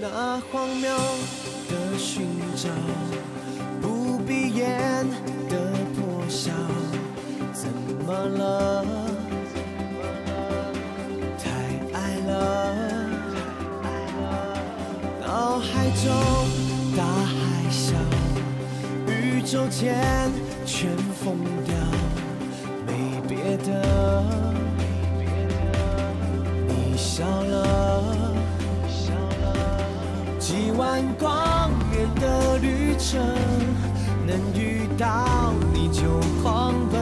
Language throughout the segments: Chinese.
那荒谬的寻找，不闭眼的破晓，怎么了？脑海中大海啸，宇宙间全疯掉，没别的，你笑了。几万光年的旅程，能遇到你就狂奔，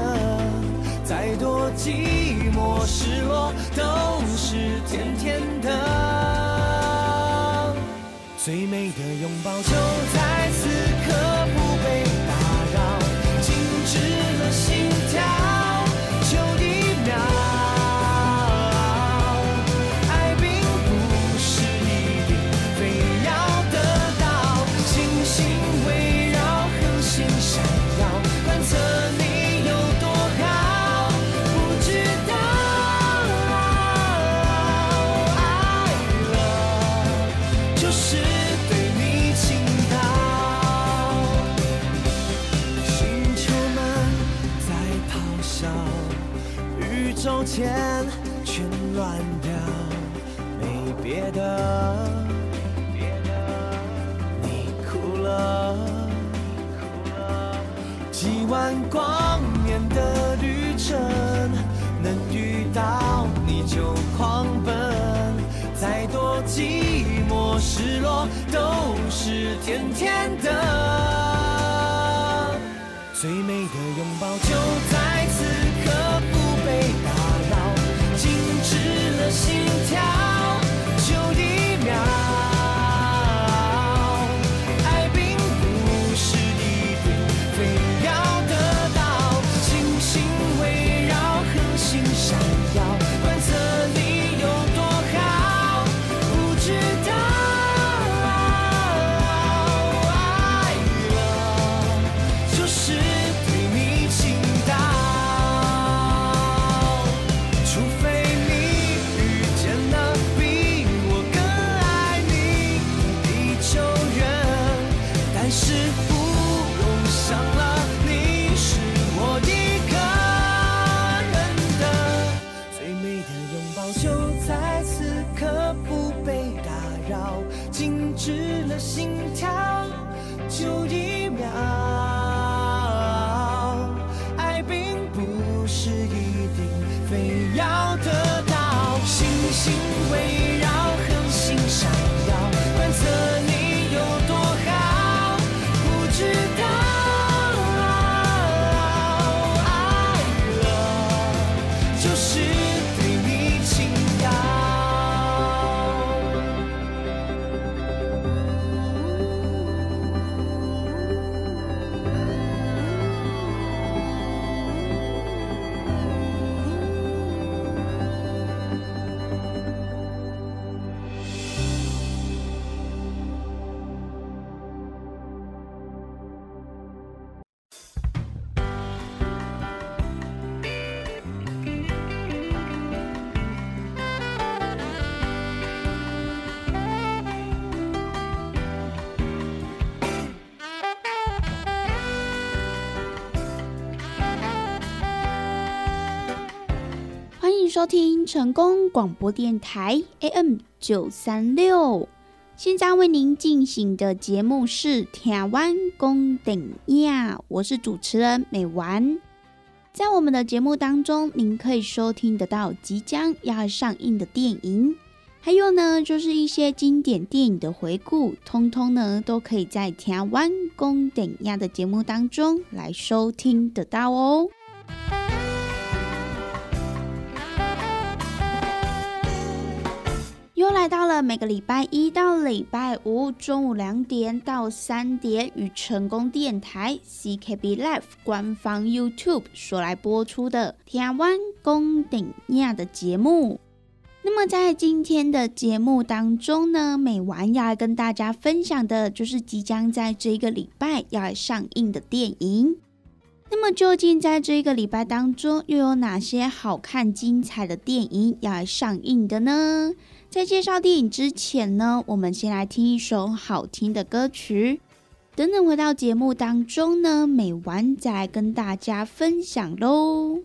再多寂寞失落都是甜甜的。最美的拥抱就在宇宙间全乱掉，没别的，你哭了，几万光年的旅程，能遇到你就狂奔，再多寂寞失落都是甜甜的。收听成功广播电台 AM 九三六。现在为您进行的节目是《台湾公顶亚》，我是主持人美丸。在我们的节目当中，您可以收听得到即将要上映的电影，还有呢，就是一些经典电影的回顾，通通呢都可以在《台湾公顶亚》的节目当中来收听得到哦。又来到了每个礼拜一到礼拜五中午两点到三点，与成功电台 CKB Live 官方 YouTube 所来播出的《台湾宫顶亚》的节目。那么在今天的节目当中呢，美文要来跟大家分享的就是即将在这一个礼拜要来上映的电影。那么究竟在这一个礼拜当中又有哪些好看精彩的电影要来上映的呢？在介绍电影之前呢我们先来听一首好听的歌曲。等等回到节目当中呢美完再来跟大家分享喽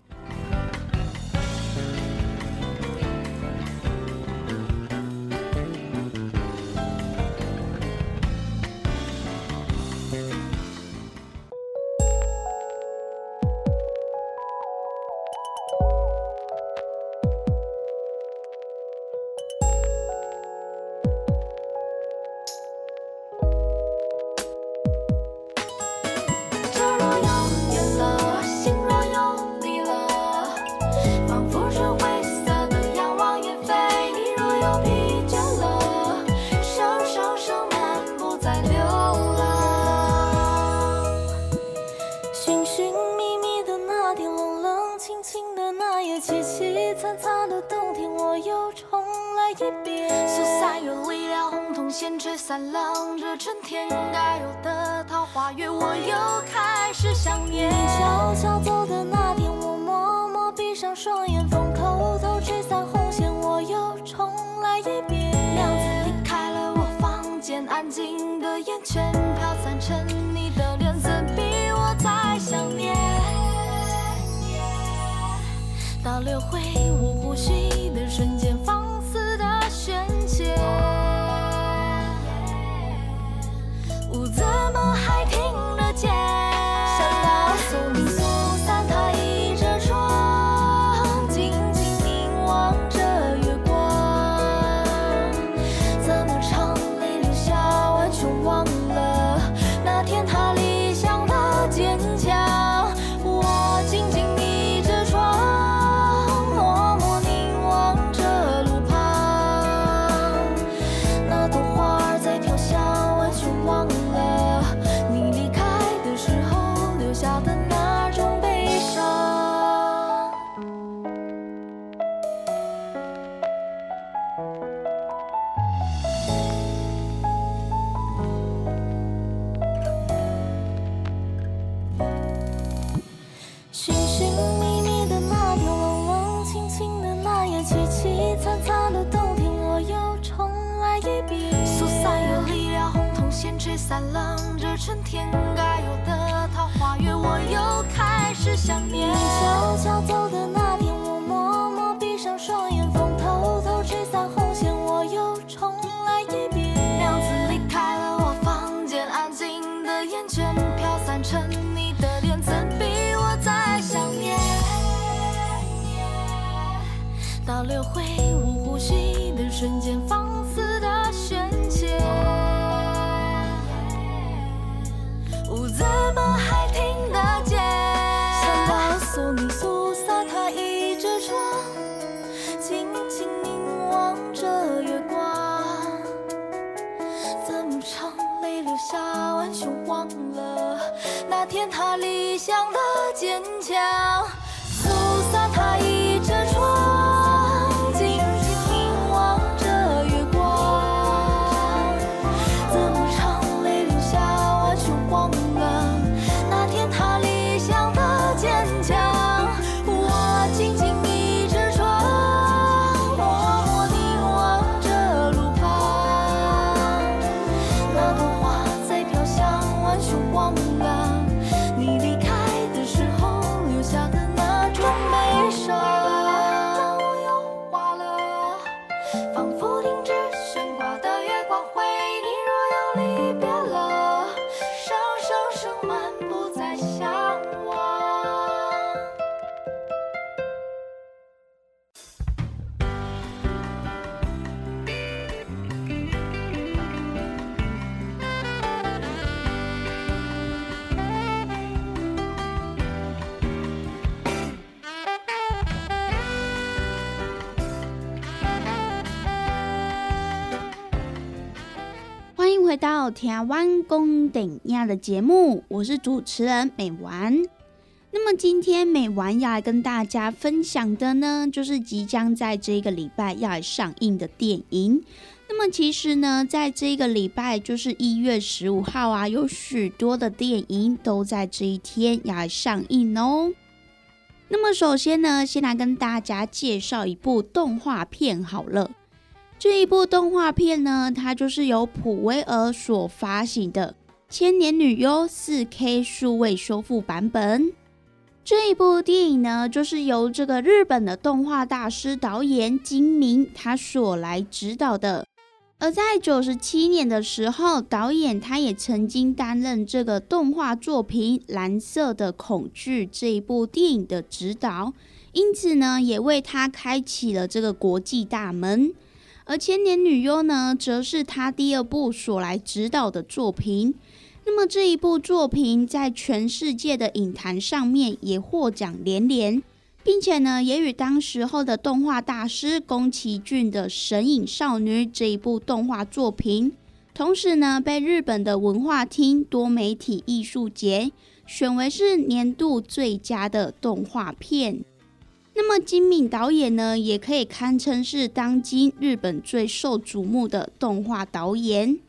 台湾公顶亚的节目我是主持人美丸。那么今天美丸要来跟大家分享的呢就是即将在这一个礼拜要来上映的电影。那么其实呢在这个礼拜就是一月十五号啊有许多的电影都在这一天要来上映哦。那么首先呢先来跟大家介绍一部动画片好了。这一部动画片呢，它就是由普威尔所发行的《千年女优》四 K 数位修复版本。这一部电影呢，就是由这个日本的动画大师导演金明他所来指导的。而在九十七年的时候，导演他也曾经担任这个动画作品《蓝色的恐惧》这一部电影的指导，因此呢，也为他开启了这个国际大门。而《千年女优》呢，则是他第二部所来指导的作品。那么这一部作品在全世界的影坛上面也获奖连连。并且呢，也与当时候的动画大师宫崎骏的《神隐少女》这一部动画作品，同时呢，被日本的文化厅多媒体艺术节选为是年度最佳的动画片。那么金敏导演呢，也可以堪称是当今日本最受瞩目的动画导演。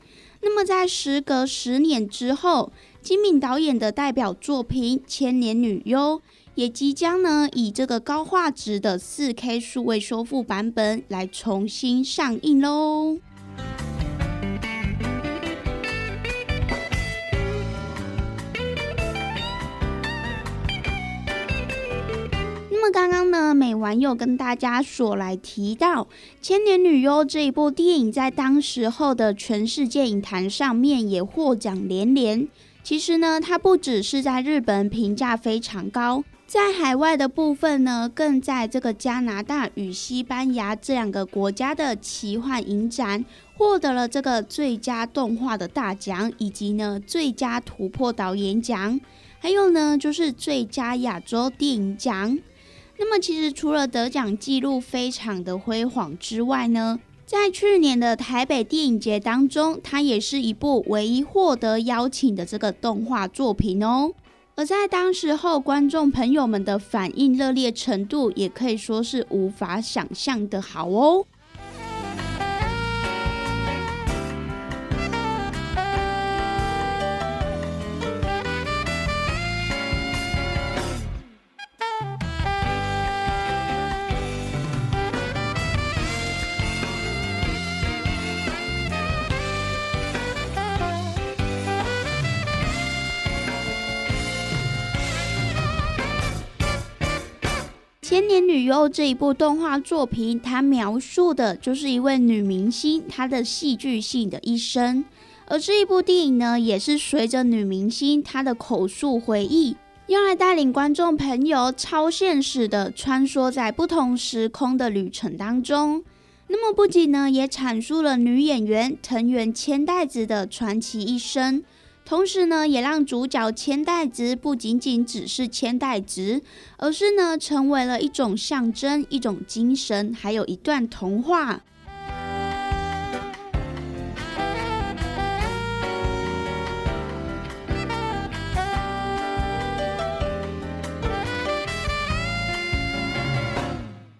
那么在时隔十年之后，金敏导演的代表作品《千年女优》。也即将呢，以这个高画质的四 K 数位修复版本来重新上映喽。那么刚刚呢，美完又跟大家所来提到《千年女优》这一部电影，在当时候的全世界影坛上面也获奖连连。其实呢，它不只是在日本评价非常高。在海外的部分呢，更在这个加拿大与西班牙这两个国家的奇幻影展获得了这个最佳动画的大奖，以及呢最佳突破导演奖，还有呢就是最佳亚洲电影奖。那么其实除了得奖记录非常的辉煌之外呢，在去年的台北电影节当中，它也是一部唯一获得邀请的这个动画作品哦。而在当时候，观众朋友们的反应热烈程度，也可以说是无法想象的好哦。千年女优这一部动画作品，它描述的就是一位女明星她的戏剧性的一生。而这一部电影呢，也是随着女明星她的口述回忆，用来带领观众朋友超现实的穿梭在不同时空的旅程当中。那么不仅呢，也阐述了女演员藤原千代子的传奇一生。同时呢，也让主角千代子不仅仅只是千代子，而是呢，成为了一种象征、一种精神，还有一段童话。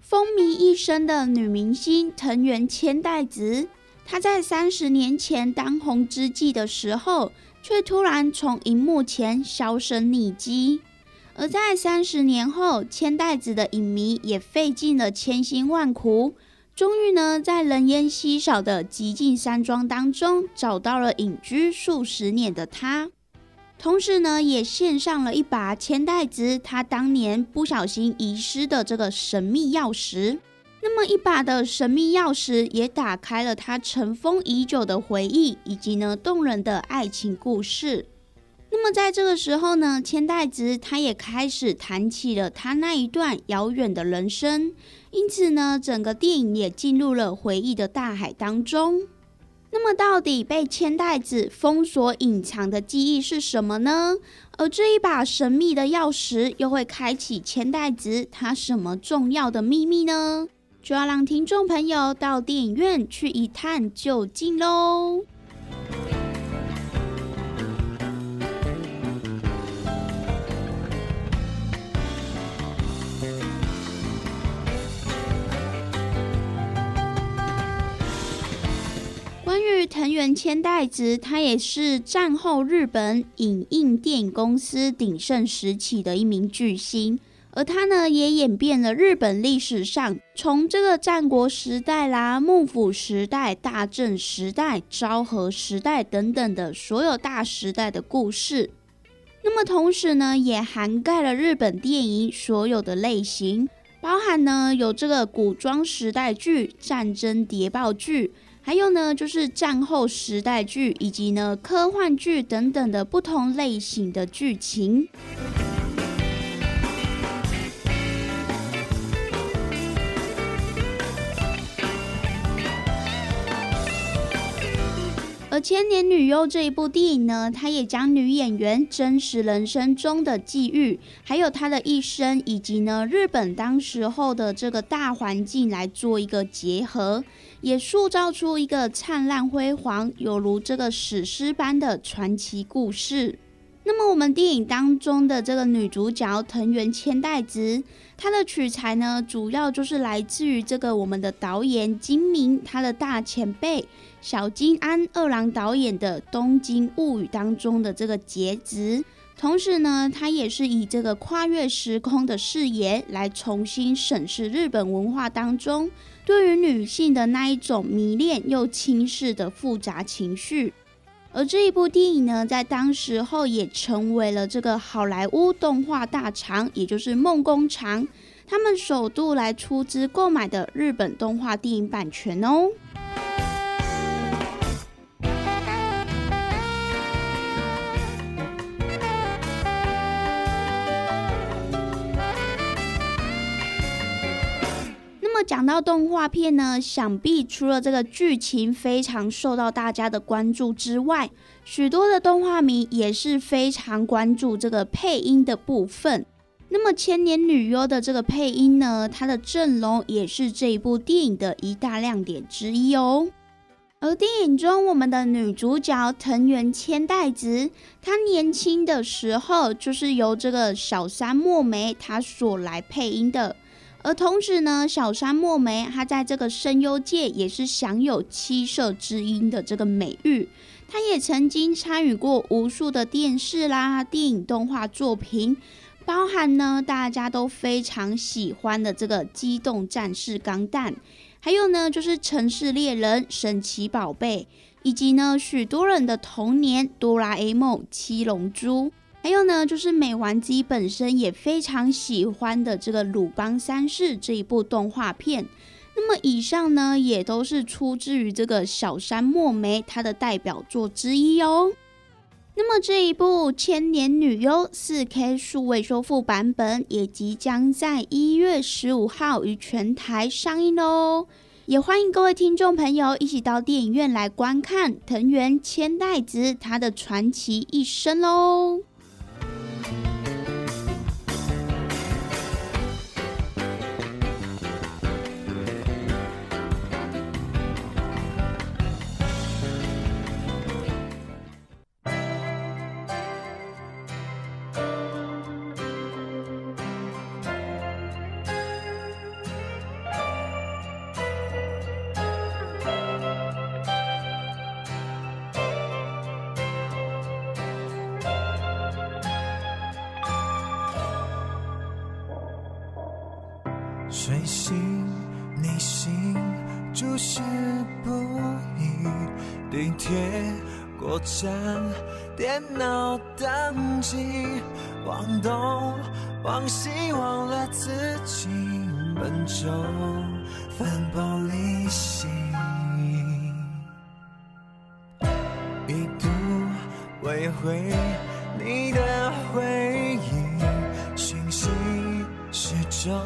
风靡一生的女明星藤原千代子，她在三十年前当红之际的时候。却突然从荧幕前销声匿迹，而在三十年后，千代子的影迷也费尽了千辛万苦，终于呢，在人烟稀少的极尽山庄当中，找到了隐居数十年的他，同时呢，也献上了一把千代子他当年不小心遗失的这个神秘钥匙。那么一把的神秘钥匙也打开了他尘封已久的回忆，以及呢动人的爱情故事。那么在这个时候呢，千代子他也开始谈起了他那一段遥远的人生，因此呢，整个电影也进入了回忆的大海当中。那么到底被千代子封锁隐藏的记忆是什么呢？而这一把神秘的钥匙又会开启千代子他什么重要的秘密呢？就要让听众朋友到电影院去一探究竟喽。关于藤原千代子，她也是战后日本影印电影公司鼎盛时期的一名巨星。而他呢也演变了日本历史上从这个战国时代啦、幕府时代、大正时代、昭和时代等等的所有大时代的故事。那么同时呢，也涵盖了日本电影所有的类型，包含呢有这个古装时代剧、战争谍报剧。还有呢，就是战后时代剧以及呢科幻剧等等的不同类型的剧情。而《千年女优》这一部电影呢，它也将女演员真实人生中的际遇，还有她的一生，以及呢日本当时候的这个大环境来做一个结合。也塑造出一个灿烂辉煌，有如这个史诗般的传奇故事。那么，我们电影当中的这个女主角藤原千代子，她的取材呢，主要就是来自于这个我们的导演金明，他的大前辈小金安二郎导演的《东京物语》当中的这个节子。同时呢，他也是以这个跨越时空的视野来重新审视日本文化当中。对于女性的那一种迷恋又轻视的复杂情绪，而这一部电影呢，在当时候也成为了这个好莱坞动画大厂，也就是梦工厂，他们首度来出资购买的日本动画电影版权哦。讲到动画片呢，想必除了这个剧情非常受到大家的关注之外，许多的动画迷也是非常关注这个配音的部分。那么《千年女优》的这个配音呢，它的阵容也是这一部电影的一大亮点之一哦。而电影中我们的女主角藤原千代子，她年轻的时候就是由这个小山墨梅她所来配音的。而同时呢，小山墨梅她在这个声优界也是享有七色之音的这个美誉。她也曾经参与过无数的电视啦、电影动画作品，包含呢大家都非常喜欢的这个《机动战士钢弹》，还有呢就是《城市猎人》《神奇宝贝》，以及呢许多人的童年《哆啦 A 梦》《七龙珠》。还有呢，就是美丸自己本身也非常喜欢的这个《鲁邦三世》这一部动画片。那么以上呢，也都是出自于这个小山墨梅她的代表作之一哦。那么这一部《千年女优》四 K 数位修复版本也即将在一月十五号于全台上映哦。也欢迎各位听众朋友一起到电影院来观看藤原千代子她的传奇一生喽。将脑当机，忘东忘西，忘了自己，本就分崩离析。一度未回你的回忆，讯息始终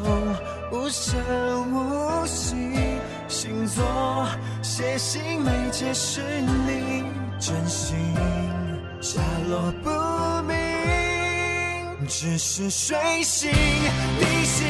无声无息，星座写信没解释你。真心下落不明，只是水星地心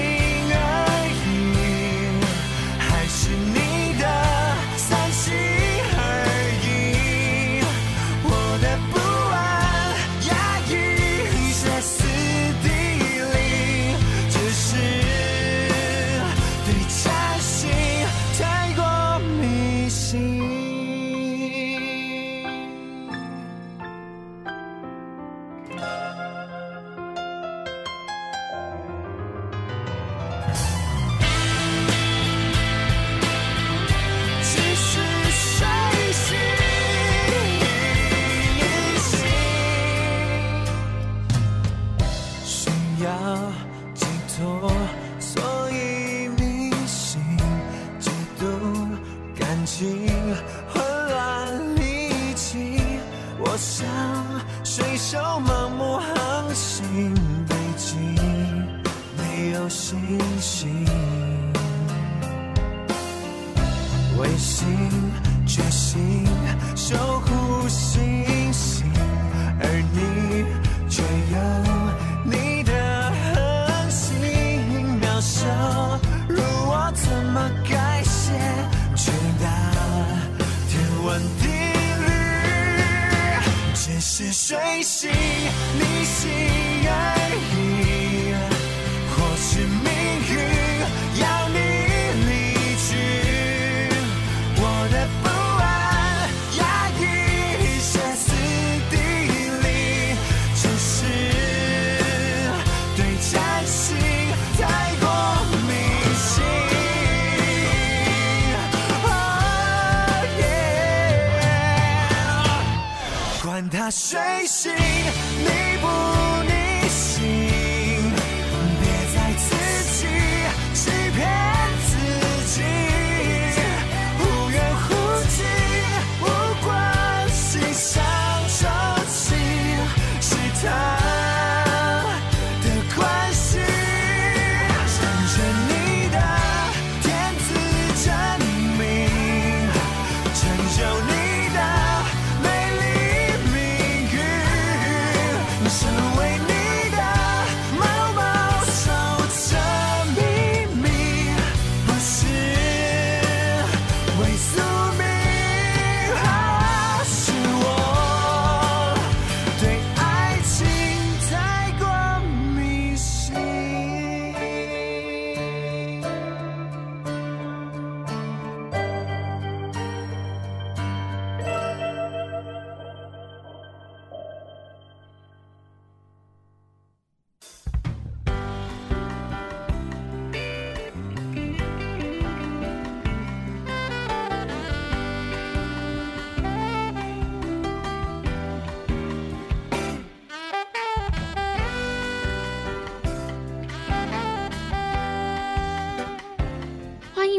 管他水星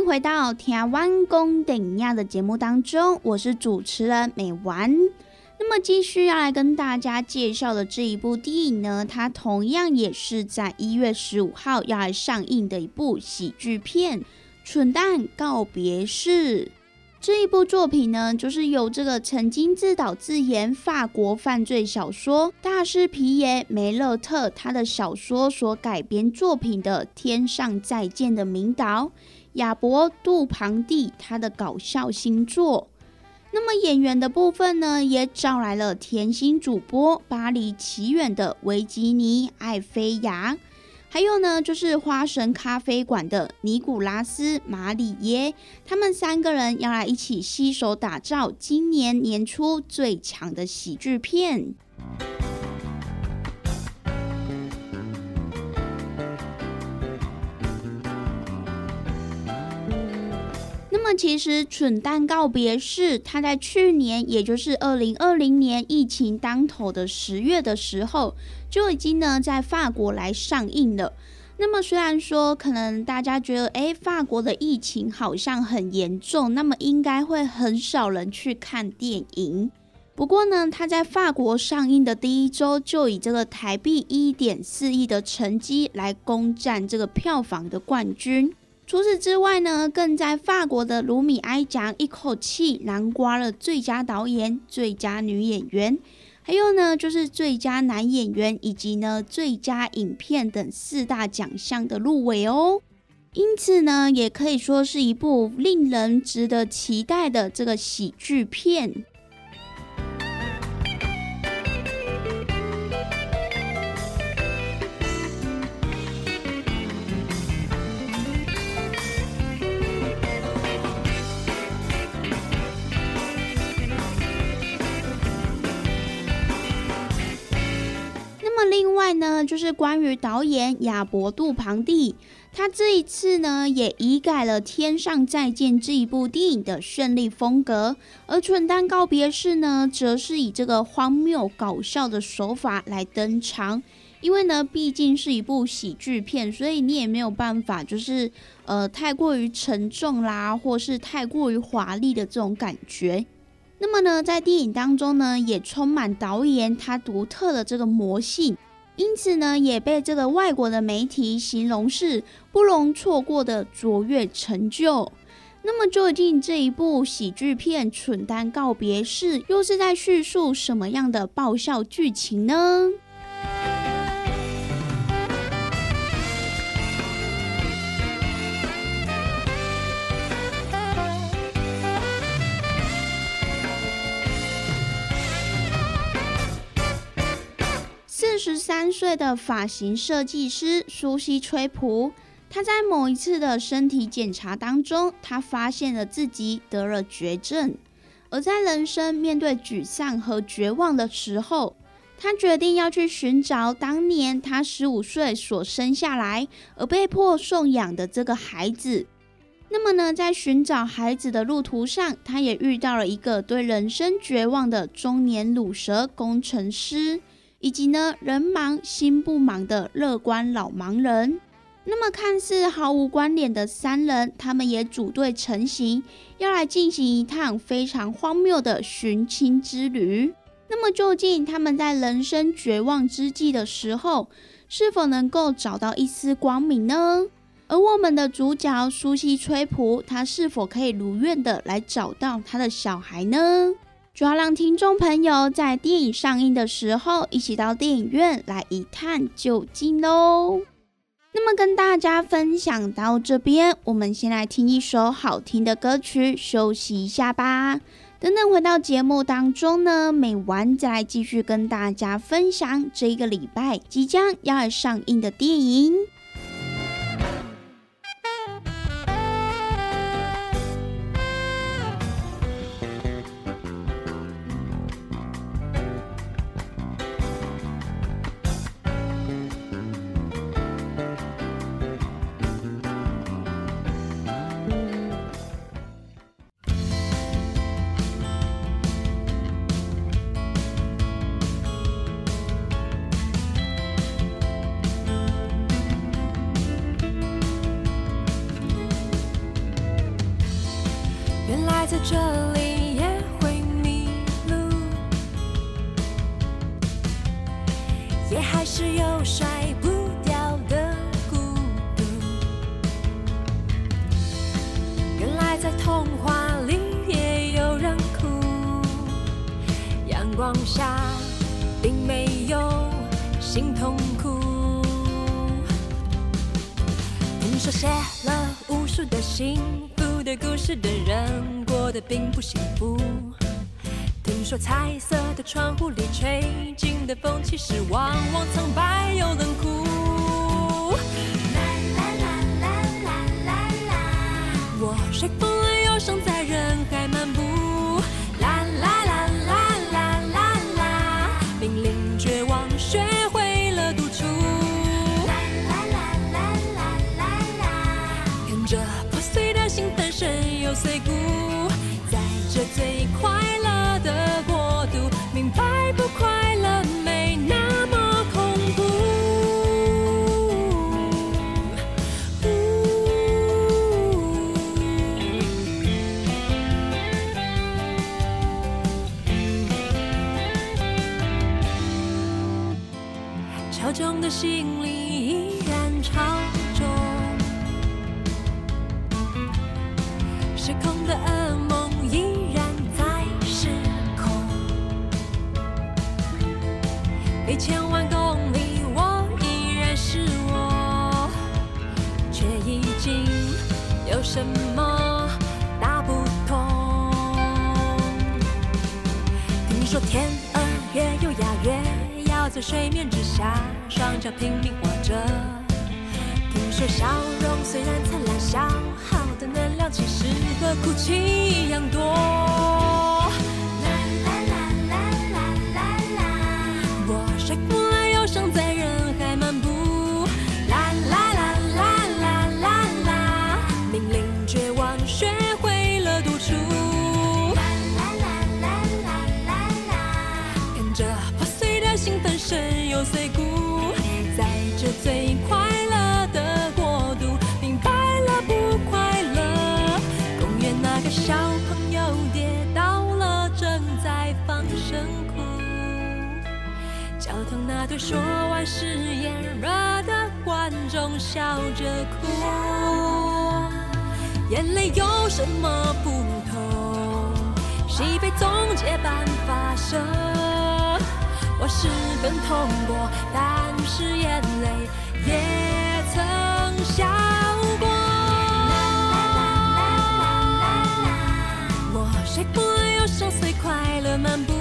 回到《台湾公顶亚》的节目当中，我是主持人美丸。那么继续要来跟大家介绍的这一部电影呢，它同样也是在一月十五号要来上映的一部喜剧片《蠢蛋告别式》。这一部作品呢，就是由这个曾经自导自演法国犯罪小说大师皮耶梅勒特他的小说所改编作品的《天上再见》的名导亚伯杜庞蒂他的搞笑新作。那么演员的部分呢，也找来了甜心主播巴黎奇缘的维吉尼艾菲亚，还有呢就是花神咖啡馆的尼古拉斯马里耶，他们三个人要来一起携手打造今年年初最强的喜剧片。那么，其实《蠢蛋告别式》他在去年，也就是二零二零年疫情当头的十月的时候，就已经呢在法国来上映了。那么，虽然说可能大家觉得，诶，法国的疫情好像很严重，那么应该会很少人去看电影。不过呢，它在法国上映的第一周，就以这个台币一点四亿的成绩来攻占这个票房的冠军。除此之外呢，更在法国的卢米埃奖一口气囊括了最佳导演、最佳女演员，还有呢就是最佳男演员以及呢最佳影片等四大奖项的入围哦。因此呢，也可以说是一部令人值得期待的这个喜剧片。呢，就是关于导演亚伯杜庞蒂，他这一次呢也移改了《天上再见》这一部电影的绚丽风格，而《蠢蛋告别式》呢，则是以这个荒谬搞笑的手法来登场。因为呢，毕竟是一部喜剧片，所以你也没有办法，就是呃太过于沉重啦，或是太过于华丽的这种感觉。那么呢，在电影当中呢，也充满导演他独特的这个魔性，因此呢，也被这个外国的媒体形容是不容错过的卓越成就。那么，究竟这一部喜剧片《蠢蛋告别式》又是在叙述什么样的爆笑剧情呢？十三岁的发型设计师苏西·崔普。他在某一次的身体检查当中，他发现了自己得了绝症。而在人生面对沮丧和绝望的时候，他决定要去寻找当年他十五岁所生下来而被迫送养的这个孩子。那么呢，在寻找孩子的路途上，他也遇到了一个对人生绝望的中年乳蛇工程师，以及呢人忙心不忙的乐观老盲人。那么看似毫无关联的三人，他们也组队成行，要来进行一趟非常荒谬的寻亲之旅。那么究竟他们在人生绝望之际的时候，是否能够找到一丝光明呢？而我们的主角苏西崔普，他是否可以如愿的来找到他的小孩呢？主要让听众朋友在电影上映的时候，一起到电影院来一探究竟喽。那么跟大家分享到这边，我们先来听一首好听的歌曲，休息一下吧。等等回到节目当中呢，美完再来继续跟大家分享这一个礼拜即将要上映的电影。在这里也会迷路，也还是有甩不掉的孤独。原来在童话里也有人哭，阳光下并没有心痛苦。听说写了无数的信。并不幸福。听说彩色的窗户里吹进的风，其实往往苍白又冷酷。啦啦啦啦啦啦啦，我说服了忧伤在人海漫步。啦啦啦啦啦啦啦，濒临绝望学会了独处。啦啦啦啦啦啦啦，看着破碎的心粉身又碎骨。什么大不同？听说天鹅越优雅越要在水面之下，双脚拼命活着。听说笑容虽然灿烂，消耗的能量其实和哭泣一样多。说完誓言热的观众笑着哭，眼泪有什么不同？戏被总结般发射，我是更痛过，但是眼泪。也曾笑过。我谁不忧伤，随快乐漫步。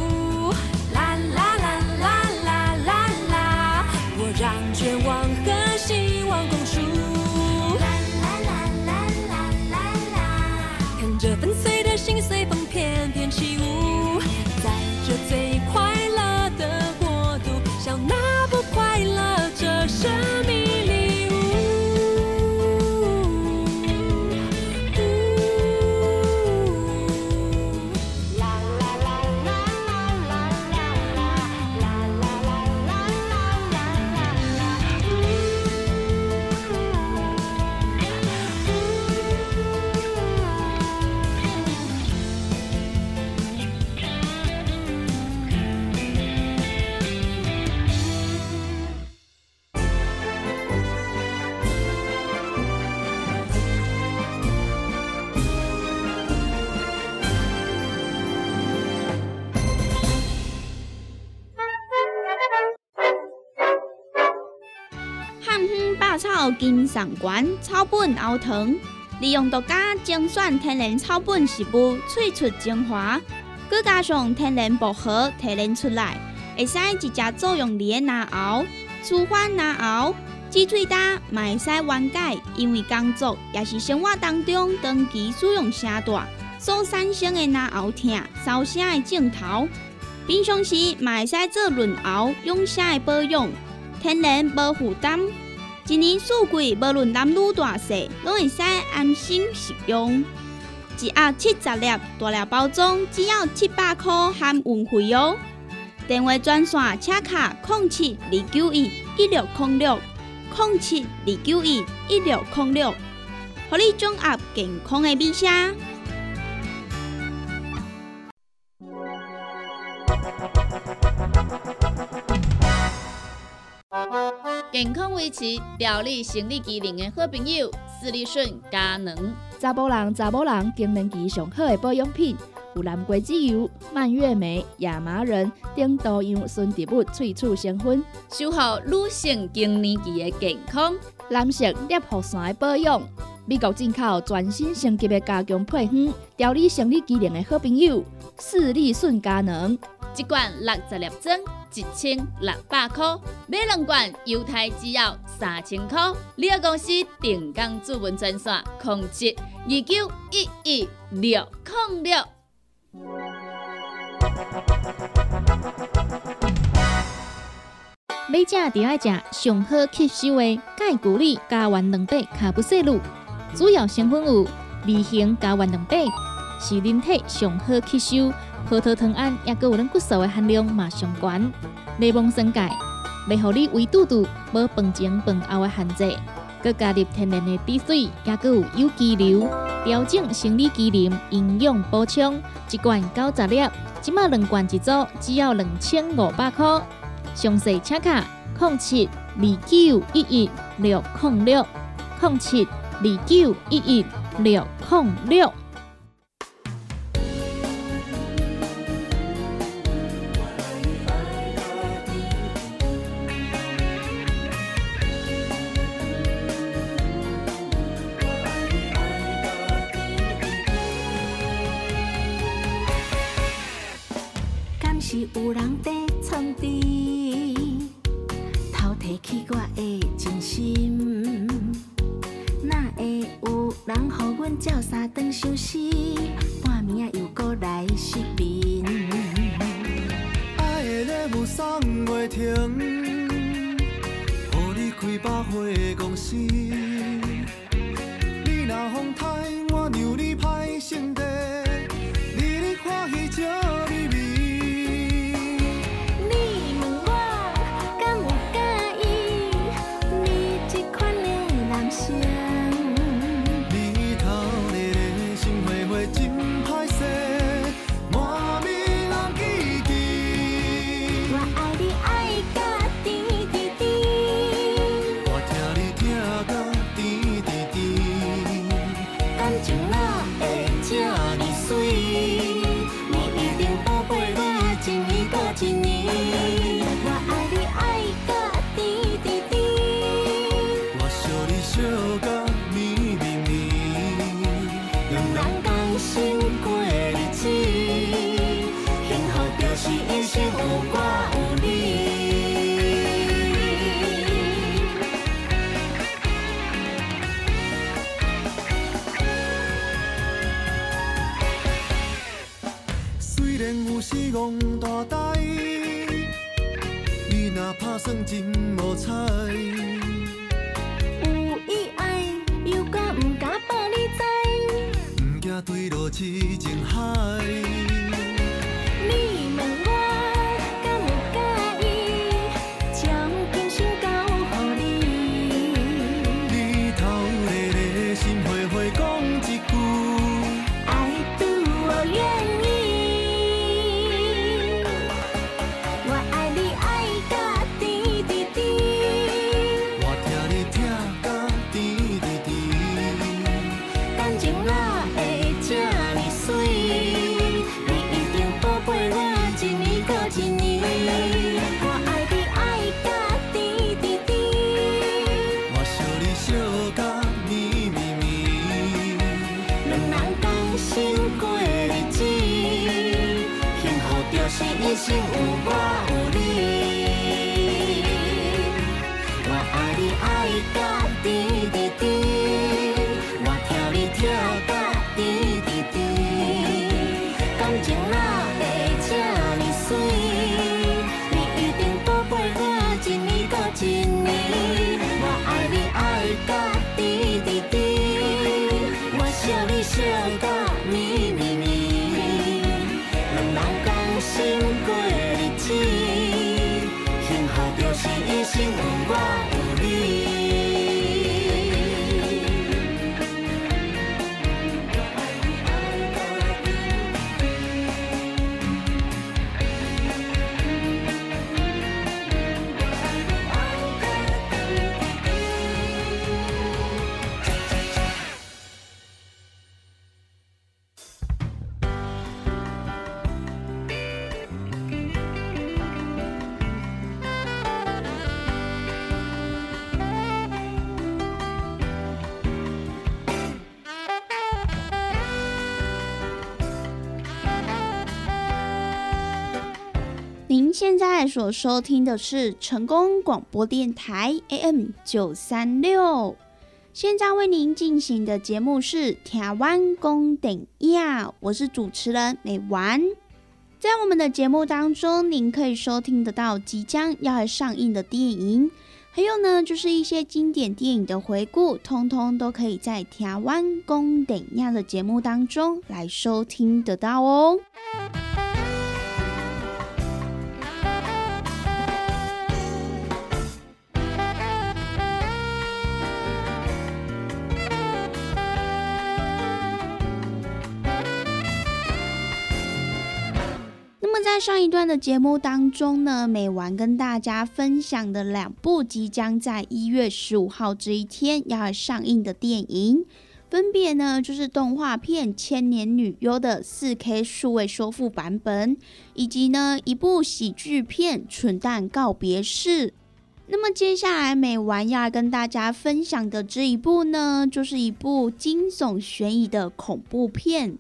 金上馆草本熬汤，利用独家精选天然草本食物萃出精华，再加上天然薄荷提炼出来，会使直接作用你的牙熬，舒缓牙熬。脊椎大嘛会使缓解，因为工作也是生活当中长期使用声大所产生的牙熬痛、烧声的症头。平常时嘛会使做润喉、养声的保养。天然无负担，一年四季无论男女大小，拢会使安心食用。一盒七十粒，大粒包装只要七百块含运费哦。电话专线：车卡零七二九一一六零六零七二九一一六零六，互你掌握健康的美声。健康维持、调理生理机能的好朋友——斯利顺佳能。查甫人、查某人更年期上好的保养品有蓝桂枝油、蔓越莓、亚麻仁等多样纯植物萃取成分。守护女性更年期的健康。蓝色裂护伞的保养，美国进口全新升级的加强配方，调理生理机能的好朋友——斯利顺佳能。一罐六十粒装，一千六百块；买两罐，犹太只要三千块。你个公司定岗主文专线：控制二九一一六零六。买食就爱食上好吸收的钙骨力加丸两百卡布西露，主要成分有二型加丸两百，是人体上好吸收。葡萄糖胺也佮有咱骨素的含量嘛上悬。内蒙生钙，袂互你胃肚肚无饭前饭后的限制。佮加入天然的滴水，也佮有有机硫，调整生理机能，营养补充。一罐九十粒，即马两罐一组，只要两千五百块。详细请卡零七二九一一六零六零七二九一一六零六。的真心？哪会有人乎阮照三顿休息，半暝啊又搁来失眠？爱的礼物送袂停，予你开百花公司。大台，你若打算真无彩，有意爱，又敢毋敢把你知？毋惊坠落痴情现在所收听的是成功广播电台 AM 九三六，现在为您进行的节目是《台湾公等亚》，我是主持人美丸。在我们的节目当中，您可以收听得到即将要上映的电影，还有呢，就是一些经典电影的回顾，通通都可以在《台湾公等亚》的节目当中来收听得到哦。在上一段的节目当中呢，美丸跟大家分享的两部即将在一月十五号这一天要上映的电影，分别呢就是动画片《千年女优》的四 K 数位修复版本，以及呢一部喜剧片《蠢蛋告别式》。那么接下来美丸要跟大家分享的这一部呢，就是一部惊悚悬疑的恐怖片。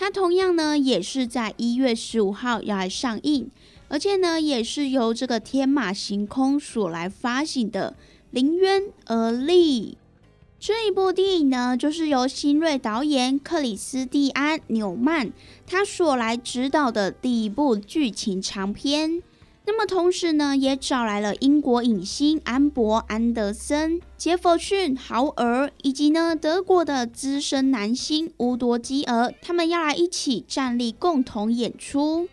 它同样呢，也是在一月十五号要来上映，而且呢，也是由这个天马行空所来发行的《临渊而立》这一部电影呢，就是由新锐导演克里斯蒂安·纽曼他所来执导的第一部剧情长片。那么同时呢，也找来了英国影星安博·安德森、杰弗逊·豪尔，以及呢德国的资深男星乌多基尔，他们要来一起站立，共同演出。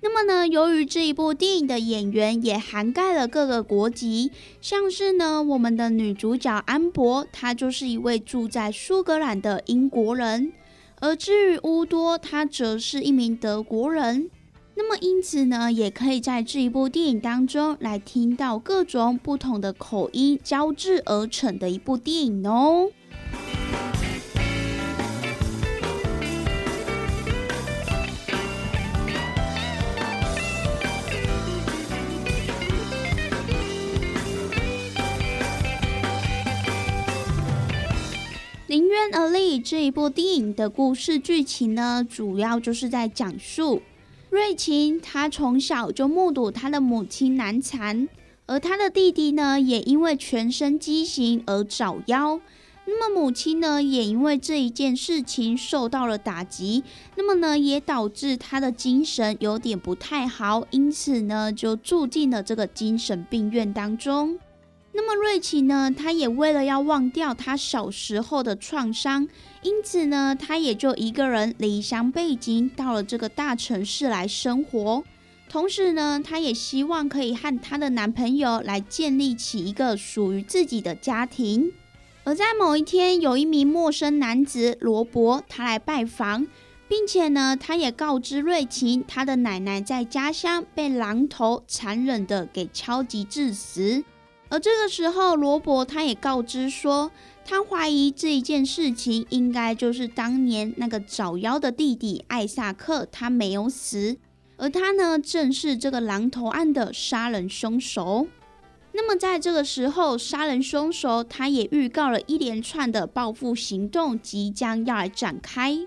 那么呢，由于这一部电影的演员也涵盖了各个国籍，像是呢我们的女主角安博，她就是一位住在苏格兰的英国人，而至于乌多，他则是一名德国人。那么因此呢也可以在这一部电影当中来听到各种不同的口音交织而成的一部电影哦。灵渊而立这一部电影的故事剧情呢主要就是在讲述瑞琴，她从小就目睹她的母亲难产，而她的弟弟呢，也因为全身畸形而早夭。那么母亲呢，也因为这一件事情受到了打击，那么呢，也导致她的精神有点不太好，因此呢，就住进了这个精神病院当中。那么瑞奇呢，他也为了要忘掉他小时候的创伤，因此呢，他也就一个人离乡背井，到了这个大城市来生活。同时呢，她也希望可以和她的男朋友来建立起一个属于自己的家庭。而在某一天，有一名陌生男子罗伯，他来拜访，并且呢，他也告知瑞奇，他的奶奶在家乡被狼头残忍的给敲击致死。而这个时候，罗伯他也告知说，他怀疑这一件事情应该就是当年那个早夭的弟弟艾萨克，他没有死，而他呢，正是这个狼头案的杀人凶手。那么在这个时候，杀人凶手他也预告了一连串的报复行动即将要来展开。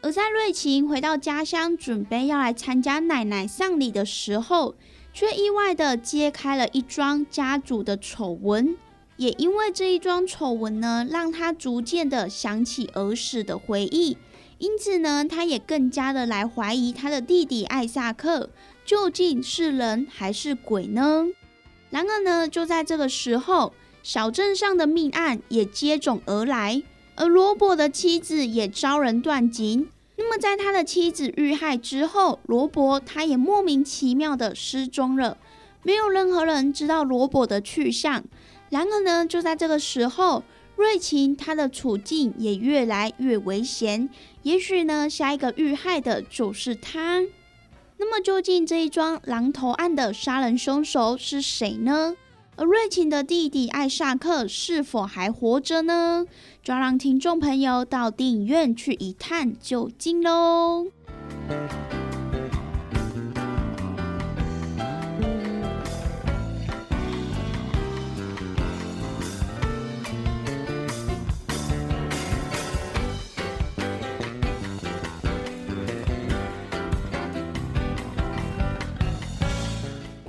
而在瑞琴回到家乡，准备要来参加奶奶丧礼的时候，却意外的揭开了一桩家族的丑闻。也因为这一桩丑闻呢，让他逐渐的想起儿时的回忆，因此呢，他也更加的来怀疑他的弟弟艾萨克究竟是人还是鬼呢？然而呢，就在这个时候，小镇上的命案也接踵而来，而罗伯的妻子也遭人断颈。那么，在他的妻子遇害之后，罗伯他也莫名其妙的失踪了，没有任何人知道罗伯的去向。然而呢，就在这个时候，瑞琴他的处境也越来越危险，也许呢，下一个遇害的就是他。那么，究竟这一桩狼头案的杀人凶手是谁呢？而瑞琴的弟弟艾萨克是否还活着呢？就让听众朋友到电影院去一探究竟喽。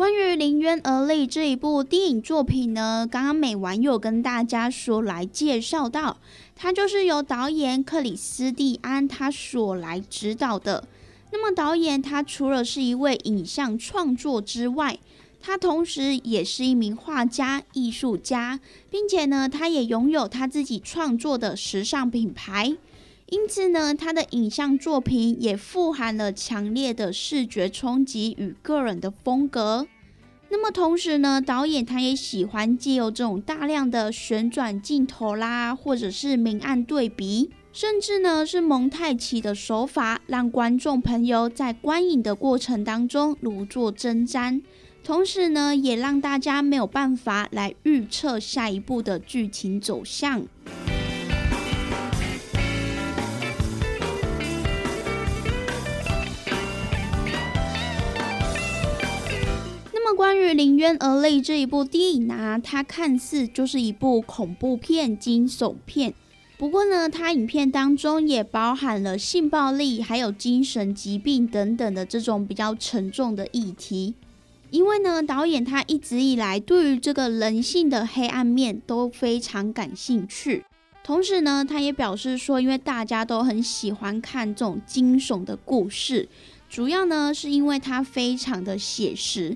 关于《临渊而立》这一部电影作品呢，刚刚美网友跟大家说来介绍到，它就是由导演克里斯蒂安他所来指导的。那么导演他除了是一位影像创作之外，他同时也是一名画家、艺术家，并且呢，他也拥有他自己创作的时尚品牌。因此呢，他的影像作品也富含了强烈的视觉冲击与个人的风格。那么同时呢，导演他也喜欢借由这种大量的旋转镜头啦，或者是明暗对比，甚至呢是蒙太奇的手法，让观众朋友在观影的过程当中如坐针毡，同时呢也让大家没有办法来预测下一步的剧情走向。关于《临渊而立》这一部电影呢，它看似就是一部恐怖片、惊悚片。不过呢，它影片当中也包含了性暴力、还有精神疾病等等的这种比较沉重的议题。因为呢，导演他一直以来对于这个人性的黑暗面都非常感兴趣。同时呢，他也表示说，因为大家都很喜欢看这种惊悚的故事，主要呢是因为它非常的写实。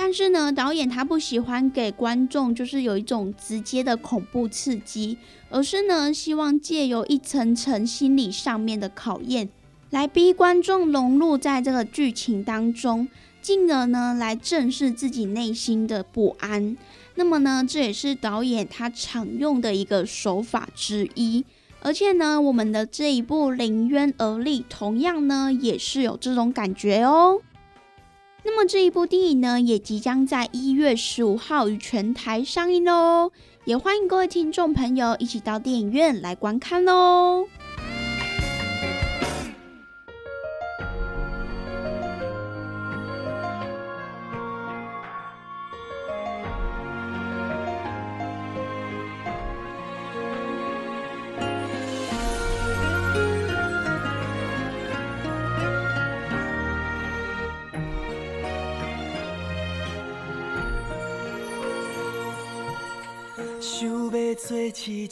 但是呢，导演他不喜欢给观众就是有一种直接的恐怖刺激，而是呢希望借由一层层心理上面的考验，来逼观众融入在这个剧情当中，进而呢来正视自己内心的不安。那么呢，这也是导演他常用的一个手法之一。而且呢，我们的这一部《临渊而立》同样呢也是有这种感觉哦。那么这一部电影呢，也即将在一月十五号于全台上映喽，也欢迎各位听众朋友一起到电影院来观看喽。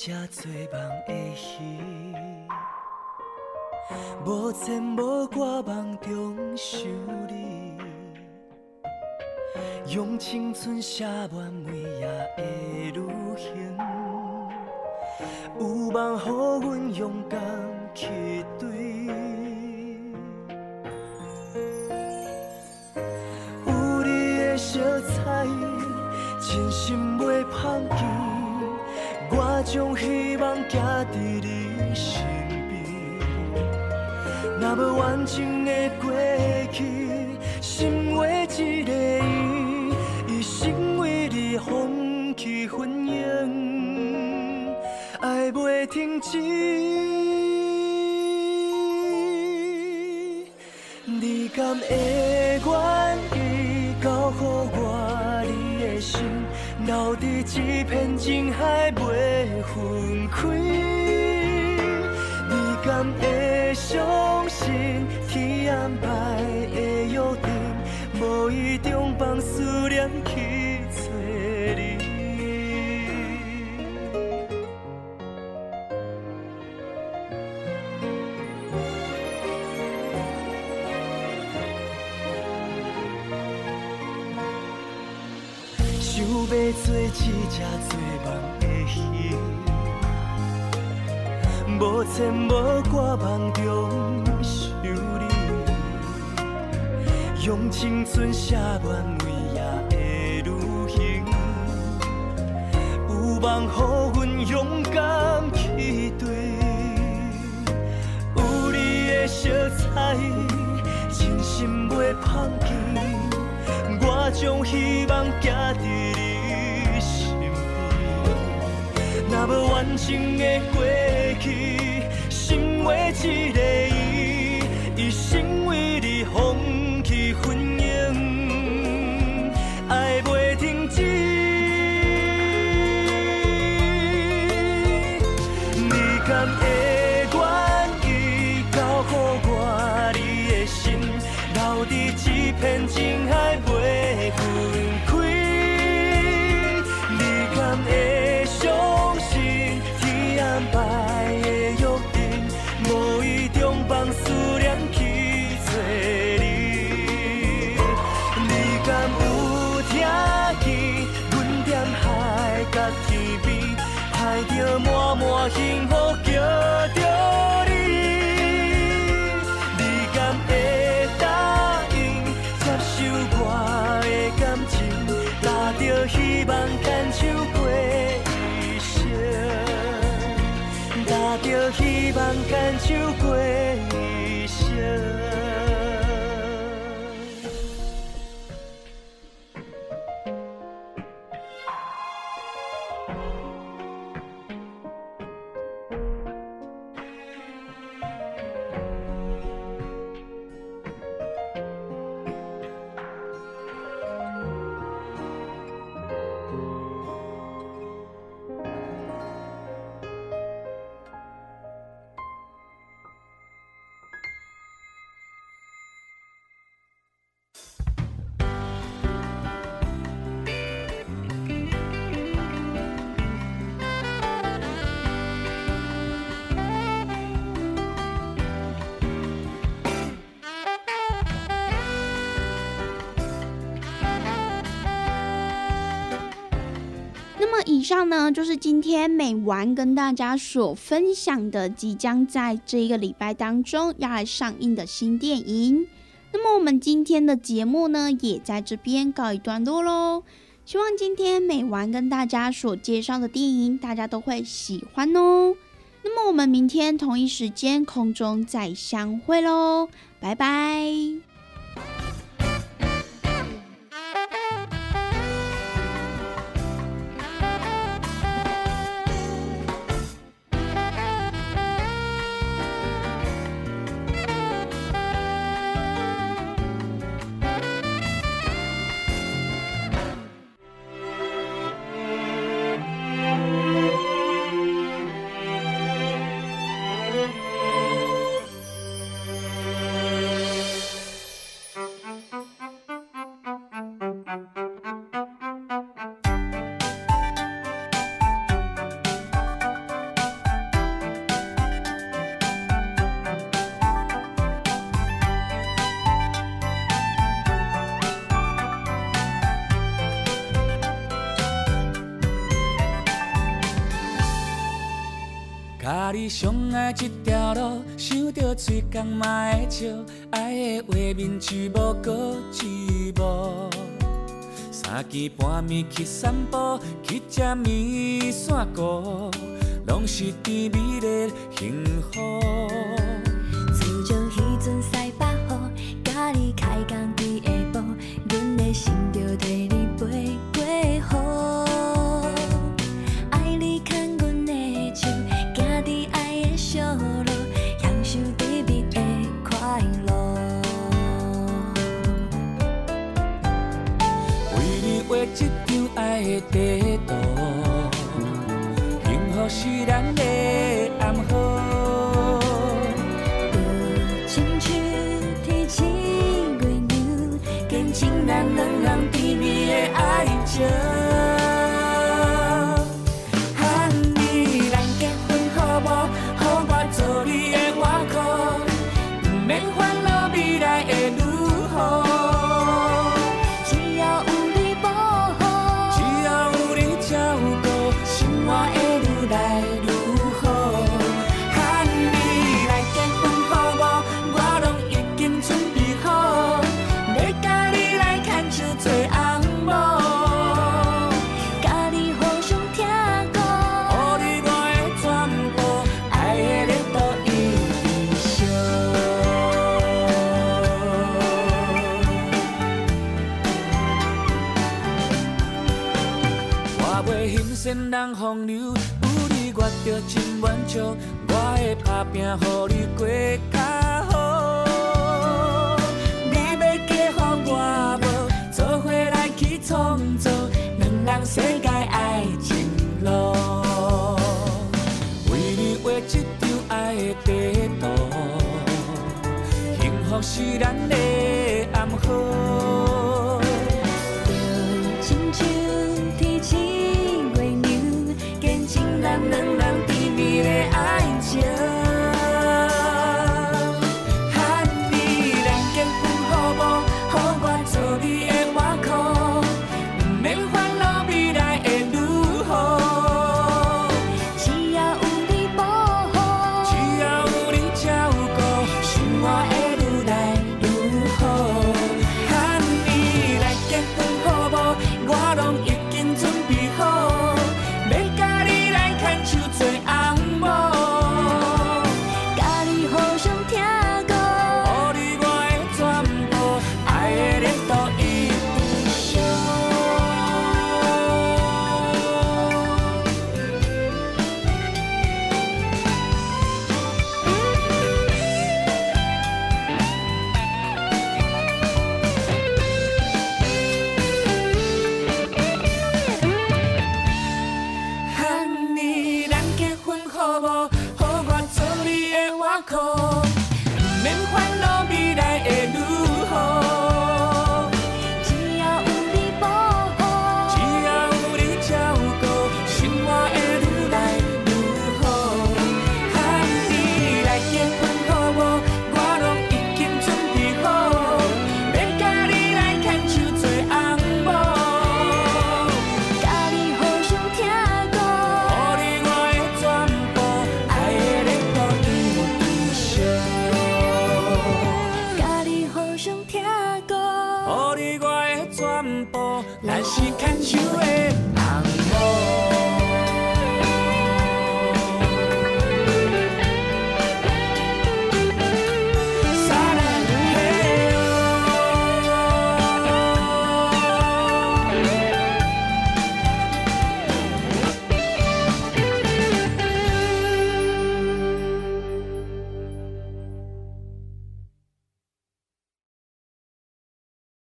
一只做梦的鱼，无牵无挂梦中想你，用青春写满每夜的旅行，有梦予阮勇敢去追。有你的色彩，真心袂放弃。我将希望寄伫你身边，若无完整的过去，心画一个圆，一生为你放弃婚姻，爱袂停止。你敢会愿留伫一片情海袂分开？你敢会相信天安排的约定，无意中放思念去无牵无挂梦中想你，用青春写满每夜的旅行，有梦予阮勇敢去追，有你的色彩，真心袂放弃。我将希望寄伫你身边，若无完整的过去，心画一个圆，一生为你放弃婚姻，爱袂停止。你敢会愿意交予我你的心，留伫这片情海袂分？满呢，就是今天美丸跟大家所分享的，即将在这一个礼拜当中要来上映的新电影。那么我们今天的节目呢，也在这边告一段落喽。希望今天美丸跟大家所介绍的电影，大家都会喜欢哦。那么我们明天同一时间空中再相会喽，拜拜。阿你最爱这条路，想着嘴角嘛会笑？爱的画面一幕过一幕，三更半夜去散步，去吃面线糊，拢是甜蜜的幸福。就像那阵西北雨，甲你开工。地图任何是咱风流，有你我就真满足，我会打拼，予你过较好。你要嫁予我无？做伙来去创造，两人世界爱情路。为你画一张爱的地图，幸福是咱的。